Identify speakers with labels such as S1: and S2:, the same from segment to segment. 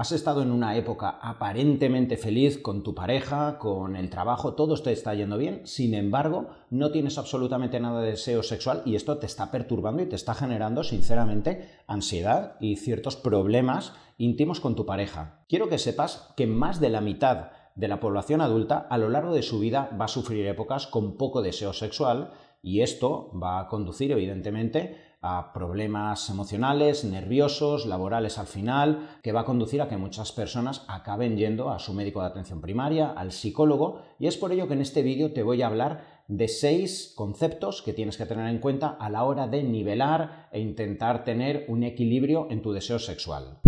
S1: Has estado en una época aparentemente feliz con tu pareja, con el trabajo, todo te está yendo bien, sin embargo, no tienes absolutamente nada de deseo sexual y esto te está perturbando y te está generando, sinceramente, ansiedad y ciertos problemas íntimos con tu pareja. Quiero que sepas que más de la mitad de la población adulta a lo largo de su vida va a sufrir épocas con poco deseo sexual y esto va a conducir, evidentemente, a problemas emocionales, nerviosos, laborales al final, que va a conducir a que muchas personas acaben yendo a su médico de atención primaria, al psicólogo, y es por ello que en este vídeo te voy a hablar de seis conceptos que tienes que tener en cuenta a la hora de nivelar e intentar tener un equilibrio en tu deseo sexual.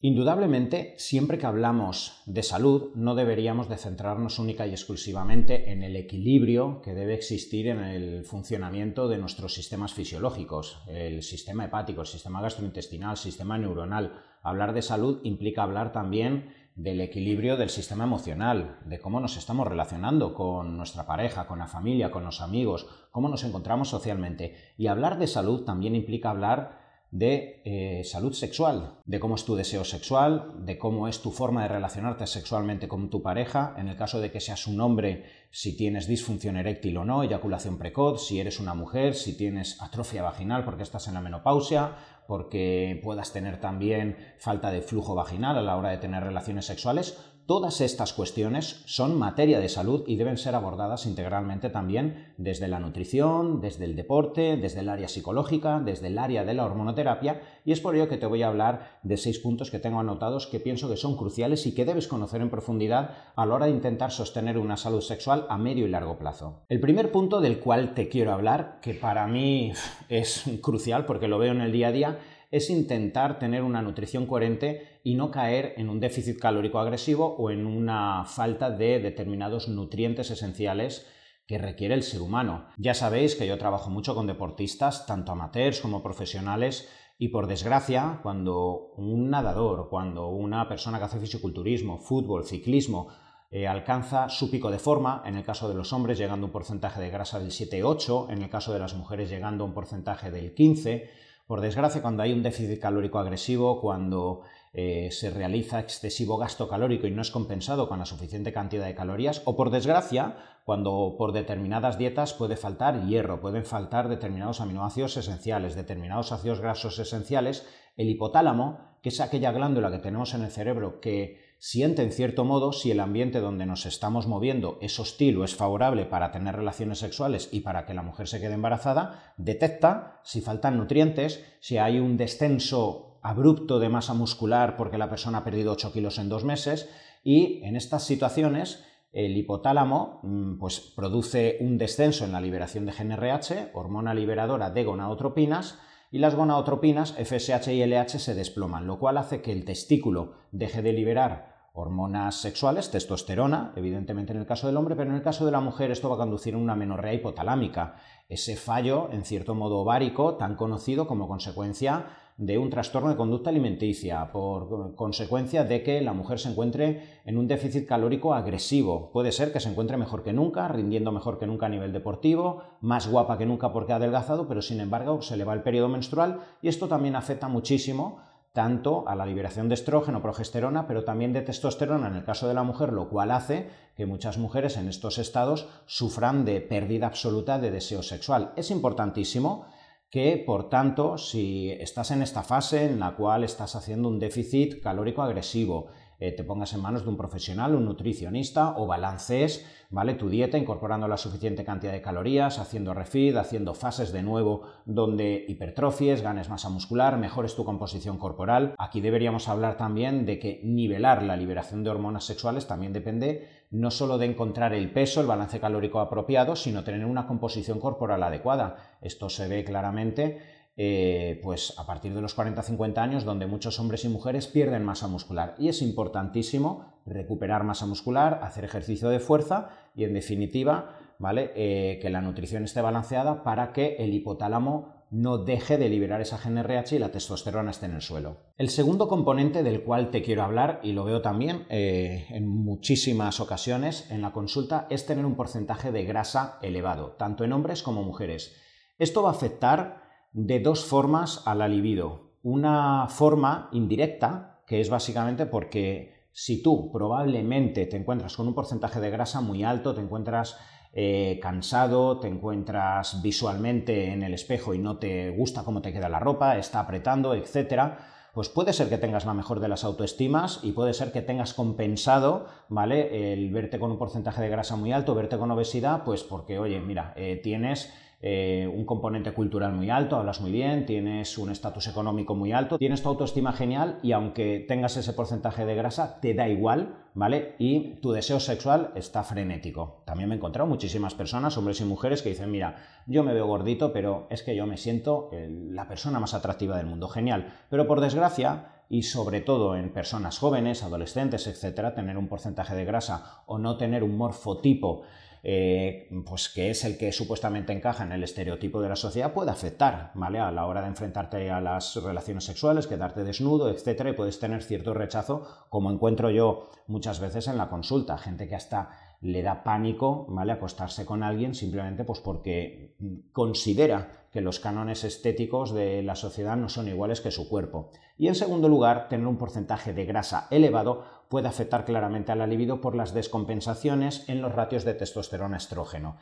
S1: Indudablemente, siempre que hablamos de salud, no deberíamos de centrarnos única y exclusivamente en el equilibrio que debe existir en el funcionamiento de nuestros sistemas fisiológicos, el sistema hepático, el sistema gastrointestinal, el sistema neuronal. Hablar de salud implica hablar también del equilibrio del sistema emocional, de cómo nos estamos relacionando con nuestra pareja, con la familia, con los amigos, cómo nos encontramos socialmente. Y hablar de salud también implica hablar de eh, salud sexual, de cómo es tu deseo sexual, de cómo es tu forma de relacionarte sexualmente con tu pareja, en el caso de que seas un hombre, si tienes disfunción eréctil o no, eyaculación precoz, si eres una mujer, si tienes atrofia vaginal porque estás en la menopausia, porque puedas tener también falta de flujo vaginal a la hora de tener relaciones sexuales, Todas estas cuestiones son materia de salud y deben ser abordadas integralmente también desde la nutrición, desde el deporte, desde el área psicológica, desde el área de la hormonoterapia y es por ello que te voy a hablar de seis puntos que tengo anotados que pienso que son cruciales y que debes conocer en profundidad a la hora de intentar sostener una salud sexual a medio y largo plazo. El primer punto del cual te quiero hablar, que para mí es crucial porque lo veo en el día a día, es intentar tener una nutrición coherente y no caer en un déficit calórico agresivo o en una falta de determinados nutrientes esenciales que requiere el ser humano. Ya sabéis que yo trabajo mucho con deportistas, tanto amateurs como profesionales, y por desgracia, cuando un nadador, cuando una persona que hace fisiculturismo, fútbol, ciclismo, eh, alcanza su pico de forma, en el caso de los hombres llegando a un porcentaje de grasa del 7-8, en el caso de las mujeres llegando a un porcentaje del 15, por desgracia, cuando hay un déficit calórico agresivo, cuando eh, se realiza excesivo gasto calórico y no es compensado con la suficiente cantidad de calorías, o por desgracia, cuando por determinadas dietas puede faltar hierro, pueden faltar determinados aminoácidos esenciales, determinados ácidos grasos esenciales, el hipotálamo, que es aquella glándula que tenemos en el cerebro que siente en cierto modo si el ambiente donde nos estamos moviendo es hostil o es favorable para tener relaciones sexuales y para que la mujer se quede embarazada, detecta si faltan nutrientes, si hay un descenso abrupto de masa muscular porque la persona ha perdido 8 kilos en dos meses y en estas situaciones el hipotálamo mm, pues, produce un descenso en la liberación de GNRH, hormona liberadora de gonadotropinas, y las gonadotropinas FSH y LH se desploman, lo cual hace que el testículo deje de liberar hormonas sexuales, testosterona, evidentemente en el caso del hombre, pero en el caso de la mujer esto va a conducir a una menorrea hipotalámica, ese fallo, en cierto modo ovárico, tan conocido como consecuencia de un trastorno de conducta alimenticia, por consecuencia de que la mujer se encuentre en un déficit calórico agresivo. Puede ser que se encuentre mejor que nunca, rindiendo mejor que nunca a nivel deportivo, más guapa que nunca porque ha adelgazado, pero sin embargo se le va el periodo menstrual y esto también afecta muchísimo tanto a la liberación de estrógeno, progesterona, pero también de testosterona en el caso de la mujer, lo cual hace que muchas mujeres en estos estados sufran de pérdida absoluta de deseo sexual. Es importantísimo que, por tanto, si estás en esta fase en la cual estás haciendo un déficit calórico agresivo, eh, te pongas en manos de un profesional, un nutricionista o balancees ¿vale? tu dieta incorporando la suficiente cantidad de calorías, haciendo refeed, haciendo fases de nuevo donde hipertrofies, ganes masa muscular, mejores tu composición corporal. Aquí deberíamos hablar también de que nivelar la liberación de hormonas sexuales también depende no solo de encontrar el peso, el balance calórico apropiado, sino tener una composición corporal adecuada. Esto se ve claramente eh, pues a partir de los 40-50 años, donde muchos hombres y mujeres pierden masa muscular. Y es importantísimo recuperar masa muscular, hacer ejercicio de fuerza y, en definitiva, ¿vale? Eh, que la nutrición esté balanceada para que el hipotálamo no deje de liberar esa GNRH y la testosterona esté en el suelo. El segundo componente del cual te quiero hablar, y lo veo también eh, en muchísimas ocasiones en la consulta, es tener un porcentaje de grasa elevado, tanto en hombres como mujeres. Esto va a afectar de dos formas a la libido. una forma indirecta, que es básicamente porque si tú probablemente te encuentras con un porcentaje de grasa muy alto, te encuentras eh, cansado, te encuentras visualmente en el espejo y no te gusta cómo te queda la ropa, está apretando, etcétera, pues puede ser que tengas la mejor de las autoestimas y puede ser que tengas compensado, ¿vale? El verte con un porcentaje de grasa muy alto, verte con obesidad, pues porque, oye, mira, eh, tienes eh, un componente cultural muy alto, hablas muy bien, tienes un estatus económico muy alto, tienes tu autoestima genial y aunque tengas ese porcentaje de grasa, te da igual, ¿vale? Y tu deseo sexual está frenético. También me he encontrado muchísimas personas, hombres y mujeres, que dicen, mira, yo me veo gordito, pero es que yo me siento la persona más atractiva del mundo, genial. Pero por desgracia, y sobre todo en personas jóvenes, adolescentes, etcétera, tener un porcentaje de grasa o no tener un morfotipo eh, pues que es el que supuestamente encaja en el estereotipo de la sociedad, puede afectar, ¿vale? A la hora de enfrentarte a las relaciones sexuales, quedarte desnudo, etcétera, y puedes tener cierto rechazo, como encuentro yo muchas veces en la consulta, gente que hasta le da pánico, ¿vale? Acostarse con alguien simplemente pues porque considera que los cánones estéticos de la sociedad no son iguales que su cuerpo. Y en segundo lugar, tener un porcentaje de grasa elevado puede afectar claramente a la libido por las descompensaciones en los ratios de testosterona-estrógeno.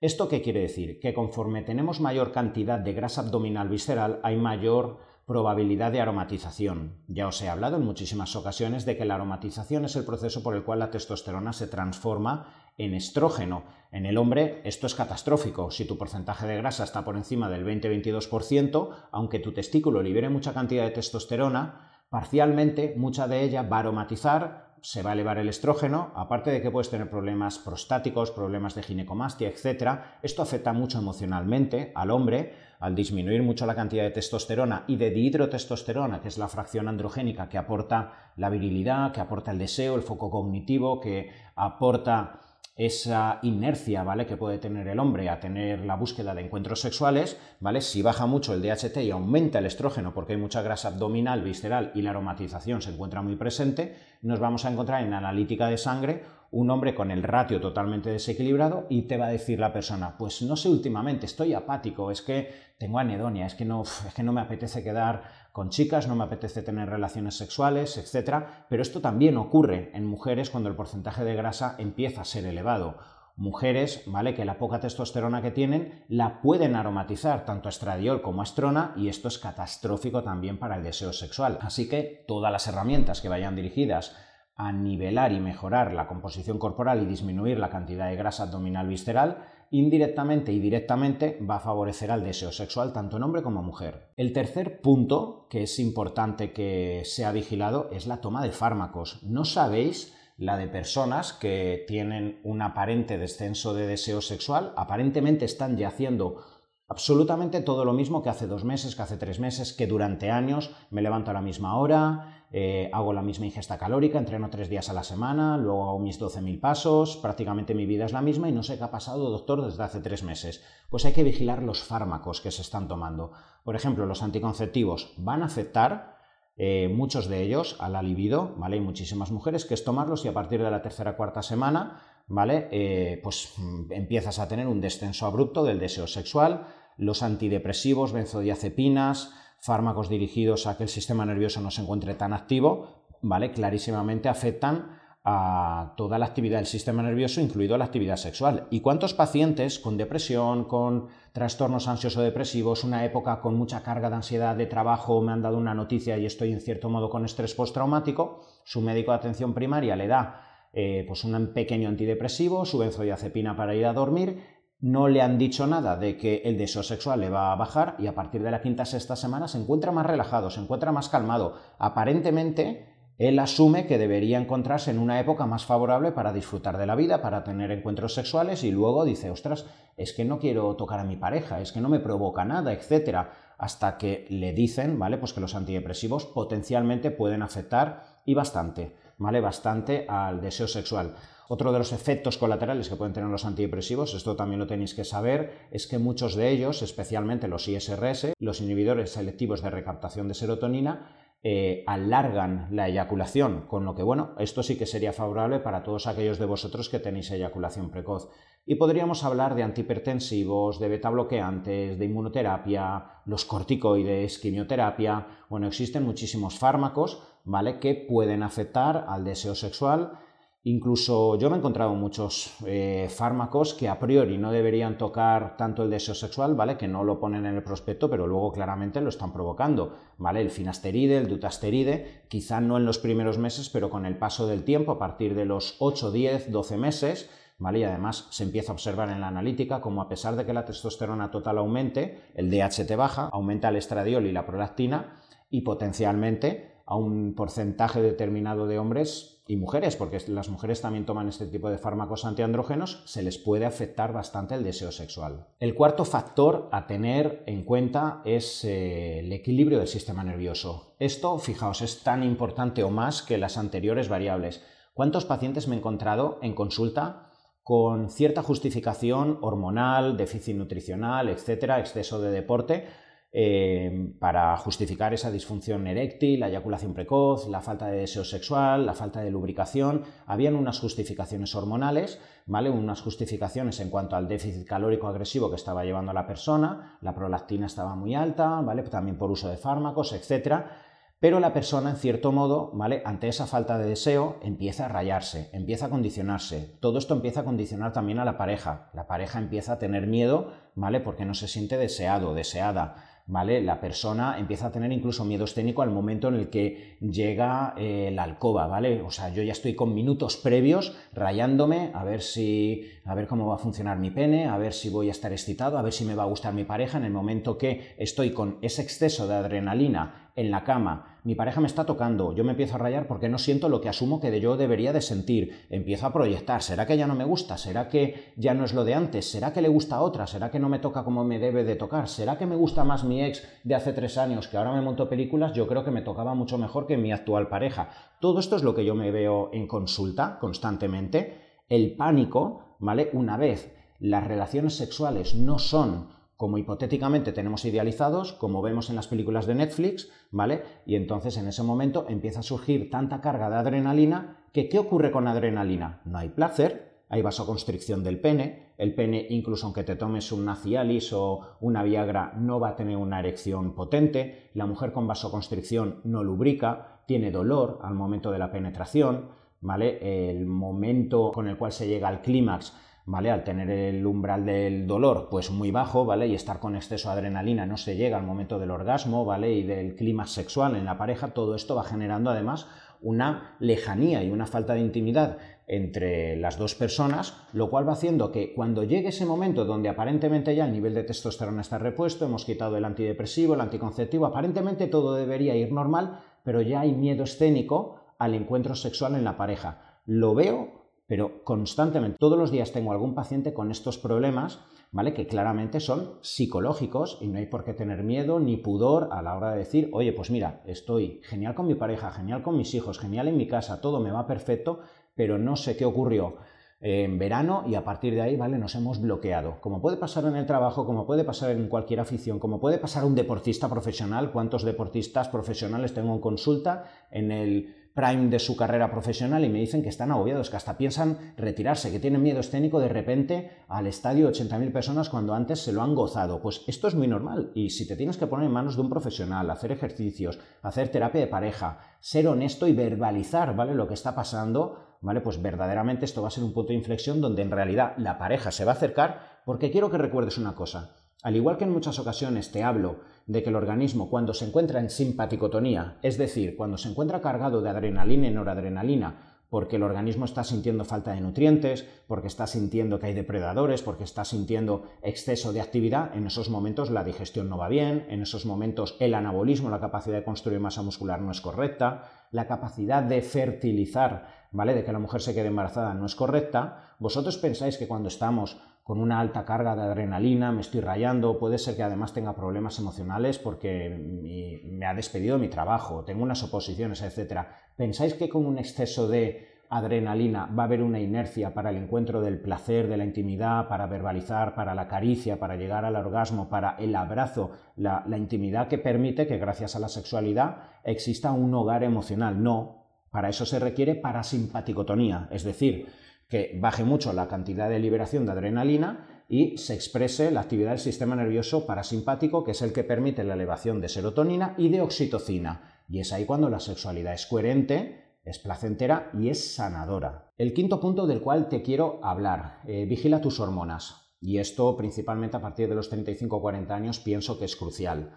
S1: ¿Esto qué quiere decir? Que conforme tenemos mayor cantidad de grasa abdominal visceral, hay mayor probabilidad de aromatización. Ya os he hablado en muchísimas ocasiones de que la aromatización es el proceso por el cual la testosterona se transforma en estrógeno. En el hombre esto es catastrófico. Si tu porcentaje de grasa está por encima del 20-22%, aunque tu testículo libere mucha cantidad de testosterona, parcialmente mucha de ella va a aromatizar, se va a elevar el estrógeno, aparte de que puedes tener problemas prostáticos, problemas de ginecomastia, etc. Esto afecta mucho emocionalmente al hombre, al disminuir mucho la cantidad de testosterona y de dihidrotestosterona, que es la fracción androgénica que aporta la virilidad, que aporta el deseo, el foco cognitivo, que aporta esa inercia, ¿vale? que puede tener el hombre a tener la búsqueda de encuentros sexuales, ¿vale? Si baja mucho el DHT y aumenta el estrógeno porque hay mucha grasa abdominal, visceral y la aromatización se encuentra muy presente, nos vamos a encontrar en analítica de sangre un hombre con el ratio totalmente desequilibrado y te va a decir la persona, pues no sé últimamente, estoy apático, es que tengo anedonia, es que no, es que no me apetece quedar con chicas, no me apetece tener relaciones sexuales, etc. Pero esto también ocurre en mujeres cuando el porcentaje de grasa empieza a ser elevado. Mujeres, ¿vale? Que la poca testosterona que tienen la pueden aromatizar tanto a estradiol como a estrona y esto es catastrófico también para el deseo sexual. Así que todas las herramientas que vayan dirigidas a nivelar y mejorar la composición corporal y disminuir la cantidad de grasa abdominal visceral, indirectamente y directamente va a favorecer al deseo sexual tanto en hombre como mujer. El tercer punto que es importante que sea vigilado es la toma de fármacos. No sabéis la de personas que tienen un aparente descenso de deseo sexual, aparentemente están ya haciendo absolutamente todo lo mismo que hace dos meses, que hace tres meses, que durante años me levanto a la misma hora, eh, hago la misma ingesta calórica, entreno tres días a la semana, luego hago mis 12.000 pasos, prácticamente mi vida es la misma y no sé qué ha pasado, doctor, desde hace tres meses. Pues hay que vigilar los fármacos que se están tomando. Por ejemplo, los anticonceptivos van a afectar eh, muchos de ellos a la libido, ¿vale? Hay muchísimas mujeres que es tomarlos y a partir de la tercera o cuarta semana, ¿vale? Eh, pues mm, empiezas a tener un descenso abrupto del deseo sexual, los antidepresivos, benzodiazepinas, fármacos dirigidos a que el sistema nervioso no se encuentre tan activo, ¿vale? Clarísimamente afectan a toda la actividad del sistema nervioso, incluido la actividad sexual. ¿Y cuántos pacientes con depresión, con trastornos ansioso-depresivos, una época con mucha carga de ansiedad de trabajo, me han dado una noticia y estoy en cierto modo con estrés postraumático, su médico de atención primaria le da eh, pues un pequeño antidepresivo, su benzodiazepina para ir a dormir no le han dicho nada de que el deseo sexual le va a bajar y a partir de la quinta sexta semana se encuentra más relajado, se encuentra más calmado. Aparentemente, él asume que debería encontrarse en una época más favorable para disfrutar de la vida, para tener encuentros sexuales y luego dice, ostras, es que no quiero tocar a mi pareja, es que no me provoca nada, etcétera, hasta que le dicen, ¿vale? Pues que los antidepresivos potencialmente pueden afectar y bastante, ¿vale? Bastante al deseo sexual. Otro de los efectos colaterales que pueden tener los antidepresivos, esto también lo tenéis que saber, es que muchos de ellos, especialmente los ISRS, los inhibidores selectivos de recaptación de serotonina, eh, alargan la eyaculación, con lo que, bueno, esto sí que sería favorable para todos aquellos de vosotros que tenéis eyaculación precoz. Y podríamos hablar de antihipertensivos, de beta bloqueantes, de inmunoterapia, los corticoides, quimioterapia. Bueno, existen muchísimos fármacos, ¿vale? Que pueden afectar al deseo sexual Incluso yo me he encontrado muchos eh, fármacos que a priori no deberían tocar tanto el deseo sexual, ¿vale? Que no lo ponen en el prospecto, pero luego claramente lo están provocando, ¿vale? El finasteride, el dutasteride, quizá no en los primeros meses, pero con el paso del tiempo, a partir de los 8, 10, 12 meses, ¿vale? Y además se empieza a observar en la analítica como a pesar de que la testosterona total aumente, el DHT baja, aumenta el estradiol y la prolactina y potencialmente a un porcentaje determinado de hombres y mujeres, porque las mujeres también toman este tipo de fármacos antiandrógenos, se les puede afectar bastante el deseo sexual. El cuarto factor a tener en cuenta es eh, el equilibrio del sistema nervioso. Esto, fijaos, es tan importante o más que las anteriores variables. ¿Cuántos pacientes me he encontrado en consulta con cierta justificación hormonal, déficit nutricional, etcétera, exceso de deporte? Eh, para justificar esa disfunción eréctil, la eyaculación precoz, la falta de deseo sexual, la falta de lubricación. Habían unas justificaciones hormonales, ¿vale? Unas justificaciones en cuanto al déficit calórico agresivo que estaba llevando la persona, la prolactina estaba muy alta, ¿vale? También por uso de fármacos, etcétera. Pero la persona, en cierto modo, ¿vale? Ante esa falta de deseo, empieza a rayarse, empieza a condicionarse. Todo esto empieza a condicionar también a la pareja. La pareja empieza a tener miedo, ¿vale? Porque no se siente deseado, deseada. ¿Vale? La persona empieza a tener incluso miedo escénico al momento en el que llega eh, la alcoba, ¿vale? O sea, yo ya estoy con minutos previos rayándome a ver si, a ver cómo va a funcionar mi pene, a ver si voy a estar excitado, a ver si me va a gustar mi pareja en el momento que estoy con ese exceso de adrenalina en la cama, mi pareja me está tocando, yo me empiezo a rayar porque no siento lo que asumo que yo debería de sentir, empiezo a proyectar, ¿será que ya no me gusta? ¿Será que ya no es lo de antes? ¿Será que le gusta a otra? ¿Será que no me toca como me debe de tocar? ¿Será que me gusta más mi ex de hace tres años que ahora me monto películas? Yo creo que me tocaba mucho mejor que mi actual pareja. Todo esto es lo que yo me veo en consulta constantemente. El pánico, ¿vale? Una vez las relaciones sexuales no son como hipotéticamente tenemos idealizados, como vemos en las películas de Netflix, ¿vale? Y entonces en ese momento empieza a surgir tanta carga de adrenalina que ¿qué ocurre con adrenalina? No hay placer, hay vasoconstricción del pene, el pene incluso aunque te tomes un Cialis o una Viagra no va a tener una erección potente, la mujer con vasoconstricción no lubrica, tiene dolor al momento de la penetración, ¿vale? El momento con el cual se llega al clímax ¿vale? Al tener el umbral del dolor pues muy bajo, ¿vale? Y estar con exceso de adrenalina no se llega al momento del orgasmo, ¿vale? Y del clima sexual en la pareja, todo esto va generando además una lejanía y una falta de intimidad entre las dos personas, lo cual va haciendo que cuando llegue ese momento donde aparentemente ya el nivel de testosterona está repuesto, hemos quitado el antidepresivo, el anticonceptivo, aparentemente todo debería ir normal, pero ya hay miedo escénico al encuentro sexual en la pareja. Lo veo pero constantemente, todos los días tengo algún paciente con estos problemas, ¿vale? Que claramente son psicológicos y no hay por qué tener miedo ni pudor a la hora de decir, oye, pues mira, estoy genial con mi pareja, genial con mis hijos, genial en mi casa, todo me va perfecto, pero no sé qué ocurrió en verano y a partir de ahí, ¿vale? Nos hemos bloqueado. Como puede pasar en el trabajo, como puede pasar en cualquier afición, como puede pasar un deportista profesional, ¿cuántos deportistas profesionales tengo en consulta en el prime de su carrera profesional y me dicen que están agobiados, que hasta piensan retirarse, que tienen miedo escénico de repente al estadio 80.000 personas cuando antes se lo han gozado. Pues esto es muy normal y si te tienes que poner en manos de un profesional, hacer ejercicios, hacer terapia de pareja, ser honesto y verbalizar, ¿vale? Lo que está pasando, ¿vale? Pues verdaderamente esto va a ser un punto de inflexión donde en realidad la pareja se va a acercar porque quiero que recuerdes una cosa. Al igual que en muchas ocasiones te hablo de que el organismo cuando se encuentra en simpaticotonía, es decir, cuando se encuentra cargado de adrenalina y noradrenalina, porque el organismo está sintiendo falta de nutrientes, porque está sintiendo que hay depredadores, porque está sintiendo exceso de actividad, en esos momentos la digestión no va bien, en esos momentos el anabolismo, la capacidad de construir masa muscular no es correcta, la capacidad de fertilizar, ¿vale? De que la mujer se quede embarazada no es correcta. Vosotros pensáis que cuando estamos con una alta carga de adrenalina, me estoy rayando, puede ser que además tenga problemas emocionales porque me ha despedido mi trabajo, tengo unas oposiciones, etc. ¿Pensáis que con un exceso de adrenalina, va a haber una inercia para el encuentro del placer, de la intimidad, para verbalizar, para la caricia, para llegar al orgasmo, para el abrazo, la, intimidad que permite que gracias a la sexualidad exista un hogar emocional. No, para eso se requiere parasimpaticotonía, es decir, que baje mucho la cantidad de liberación de adrenalina y se exprese la actividad del sistema nervioso parasimpático, que es el que permite la elevación de serotonina y de oxitocina. Y es ahí cuando la sexualidad es coherente, es placentera y es sanadora. El quinto punto del cual te quiero hablar, eh, vigila tus hormonas. Y esto principalmente a partir de los 35-40 años pienso que es crucial.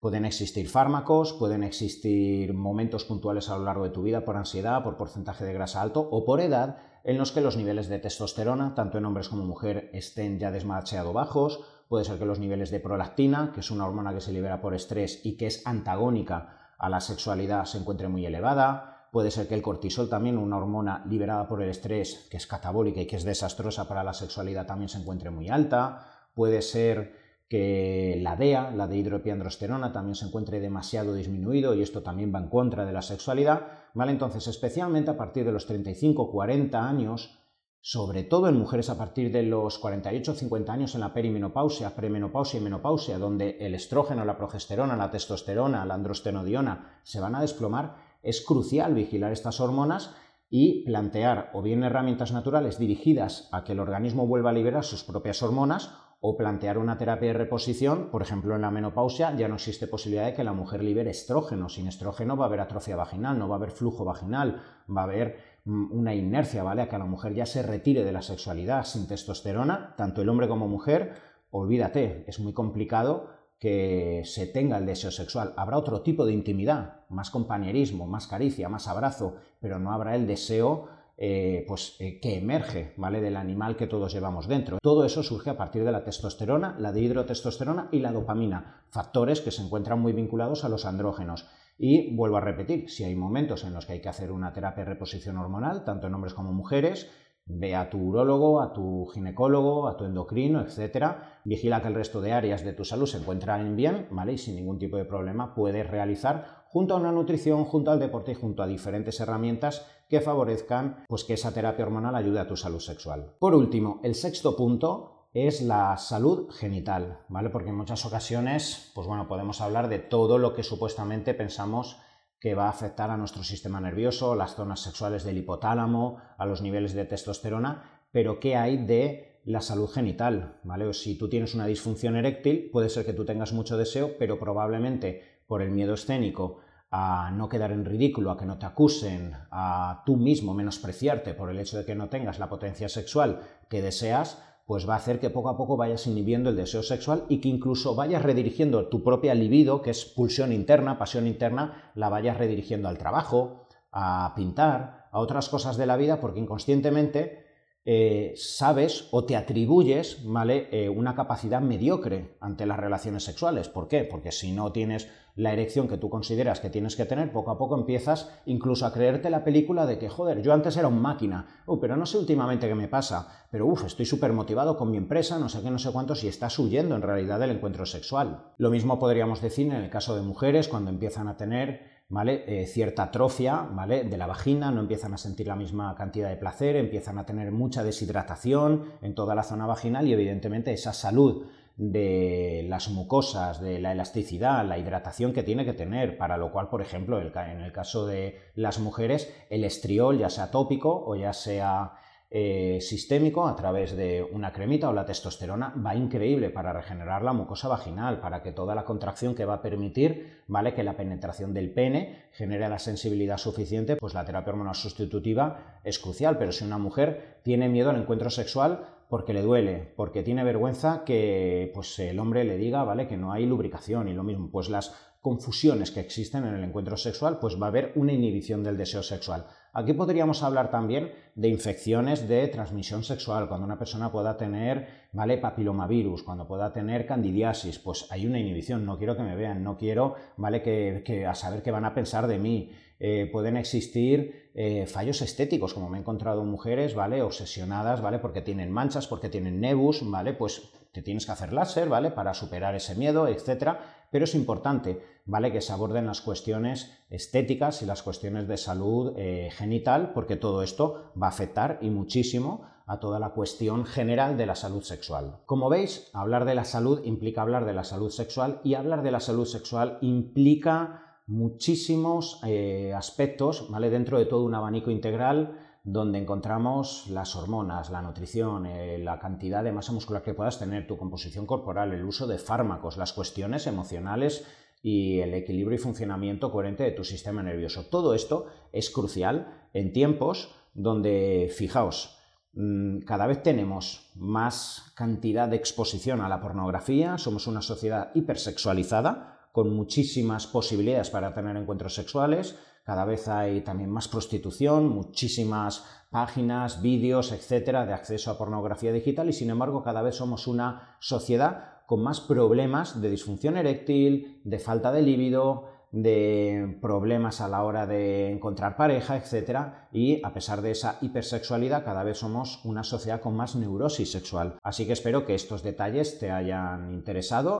S1: Pueden existir fármacos, pueden existir momentos puntuales a lo largo de tu vida por ansiedad, por porcentaje de grasa alto o por edad en los que los niveles de testosterona, tanto en hombres como mujeres, estén ya desmacheado bajos. Puede ser que los niveles de prolactina, que es una hormona que se libera por estrés y que es antagónica a la sexualidad, se encuentre muy elevada puede ser que el cortisol también, una hormona liberada por el estrés, que es catabólica y que es desastrosa para la sexualidad, también se encuentre muy alta, puede ser que la DEA, la de hidropiandrosterona, también se encuentre demasiado disminuido y esto también va en contra de la sexualidad, ¿vale? Entonces, especialmente a partir de los 35-40 años, sobre todo en mujeres a partir de los 48-50 años en la perimenopausia, premenopausia y menopausia, donde el estrógeno, la progesterona, la testosterona, la androstenodiona se van a desplomar, es crucial vigilar estas hormonas y plantear o bien herramientas naturales dirigidas a que el organismo vuelva a liberar sus propias hormonas o plantear una terapia de reposición, por ejemplo en la menopausia ya no existe posibilidad de que la mujer libere estrógeno, sin estrógeno va a haber atrofia vaginal, no va a haber flujo vaginal, va a haber mm, una inercia, ¿vale? A que la mujer ya se retire de la sexualidad sin testosterona, tanto el hombre como mujer, olvídate, es muy complicado que se tenga el deseo sexual. Habrá otro tipo de intimidad, más compañerismo, más caricia, más abrazo, pero no habrá el deseo eh, pues, eh, que emerge ¿vale? del animal que todos llevamos dentro. Todo eso surge a partir de la testosterona, la dihidrotestosterona y la dopamina, factores que se encuentran muy vinculados a los andrógenos. Y vuelvo a repetir, si hay momentos en los que hay que hacer una terapia de reposición hormonal, tanto en hombres como mujeres, Ve a tu urólogo, a tu ginecólogo, a tu endocrino, etcétera. Vigila que el resto de áreas de tu salud se encuentran bien, ¿vale? Y sin ningún tipo de problema puedes realizar junto a una nutrición, junto al deporte y junto a diferentes herramientas que favorezcan pues que esa terapia hormonal ayude a tu salud sexual. Por último, el sexto punto es la salud genital, ¿vale? Porque en muchas ocasiones, pues bueno, podemos hablar de todo lo que supuestamente pensamos que va a afectar a nuestro sistema nervioso, las zonas sexuales del hipotálamo, a los niveles de testosterona, pero ¿qué hay de la salud genital? ¿vale? O si tú tienes una disfunción eréctil, puede ser que tú tengas mucho deseo, pero probablemente por el miedo escénico a no quedar en ridículo, a que no te acusen, a tú mismo menospreciarte por el hecho de que no tengas la potencia sexual que deseas, pues va a hacer que poco a poco vayas inhibiendo el deseo sexual y que incluso vayas redirigiendo tu propia libido, que es pulsión interna, pasión interna, la vayas redirigiendo al trabajo, a pintar, a otras cosas de la vida, porque inconscientemente eh, sabes o te atribuyes ¿vale? Eh, una capacidad mediocre ante las relaciones sexuales. ¿Por qué? Porque si no tienes la erección que tú consideras que tienes que tener, poco a poco empiezas incluso a creerte la película de que, joder, yo antes era un máquina, uh, pero no sé últimamente qué me pasa, pero uff, estoy súper motivado con mi empresa, no sé qué, no sé cuánto, si estás huyendo en realidad del encuentro sexual. Lo mismo podríamos decir en el caso de mujeres cuando empiezan a tener. Eh, cierta atrofia de la vagina, no empiezan a sentir la misma cantidad de placer, empiezan a tener mucha deshidratación en toda la zona vaginal y evidentemente esa salud de las mucosas, de la elasticidad, la hidratación que tiene que tener, para lo cual, por ejemplo, en el caso de las mujeres, el estriol, ya sea tópico o ya sea eh, sistémico a través de una cremita o la testosterona va increíble para regenerar la mucosa vaginal, para que toda la contracción que va a permitir, ¿vale? Que la penetración del pene genere la sensibilidad suficiente, pues la terapia hormonal sustitutiva es crucial, pero si una mujer tiene miedo al encuentro sexual porque le duele, porque tiene vergüenza que pues el hombre le diga, ¿vale? Que no hay lubricación y lo mismo, pues las confusiones que existen en el encuentro sexual, pues va a haber una inhibición del deseo sexual. Aquí podríamos hablar también de infecciones de transmisión sexual, cuando una persona pueda tener, ¿vale? papilomavirus, cuando pueda tener candidiasis, pues hay una inhibición, no quiero que me vean, no quiero, ¿vale? Que, a saber qué van a pensar de mí. Eh, pueden existir eh, fallos estéticos, como me he encontrado mujeres, ¿vale? Obsesionadas, ¿vale? Porque tienen manchas, porque tienen nebus, ¿vale? Pues te tienes que hacer láser, ¿vale? Para superar ese miedo, etcétera, pero es importante, ¿vale? Que se aborden las cuestiones estéticas y las cuestiones de salud eh, genital, porque todo esto va a afectar y muchísimo a toda la cuestión general de la salud sexual. Como veis, hablar de la salud implica hablar de la salud sexual y hablar de la salud sexual implica muchísimos eh, aspectos, ¿vale? Dentro de todo un abanico integral donde encontramos las hormonas, la nutrición, eh, la cantidad de masa muscular que puedas tener, tu composición corporal, el uso de fármacos, las cuestiones emocionales y el equilibrio y funcionamiento coherente de tu sistema nervioso. Todo esto es crucial en tiempos donde, fijaos, mm, cada vez tenemos más cantidad de exposición a la pornografía, somos una sociedad hipersexualizada, con muchísimas posibilidades para tener encuentros sexuales. Cada vez hay también más prostitución, muchísimas páginas, vídeos, etcétera, de acceso a pornografía digital y sin embargo cada vez somos una sociedad con más problemas de disfunción eréctil, de falta de líbido, de problemas a la hora de encontrar pareja, etcétera, y a pesar de esa hipersexualidad, cada vez somos una sociedad con más neurosis sexual. Así que espero que estos detalles te hayan interesado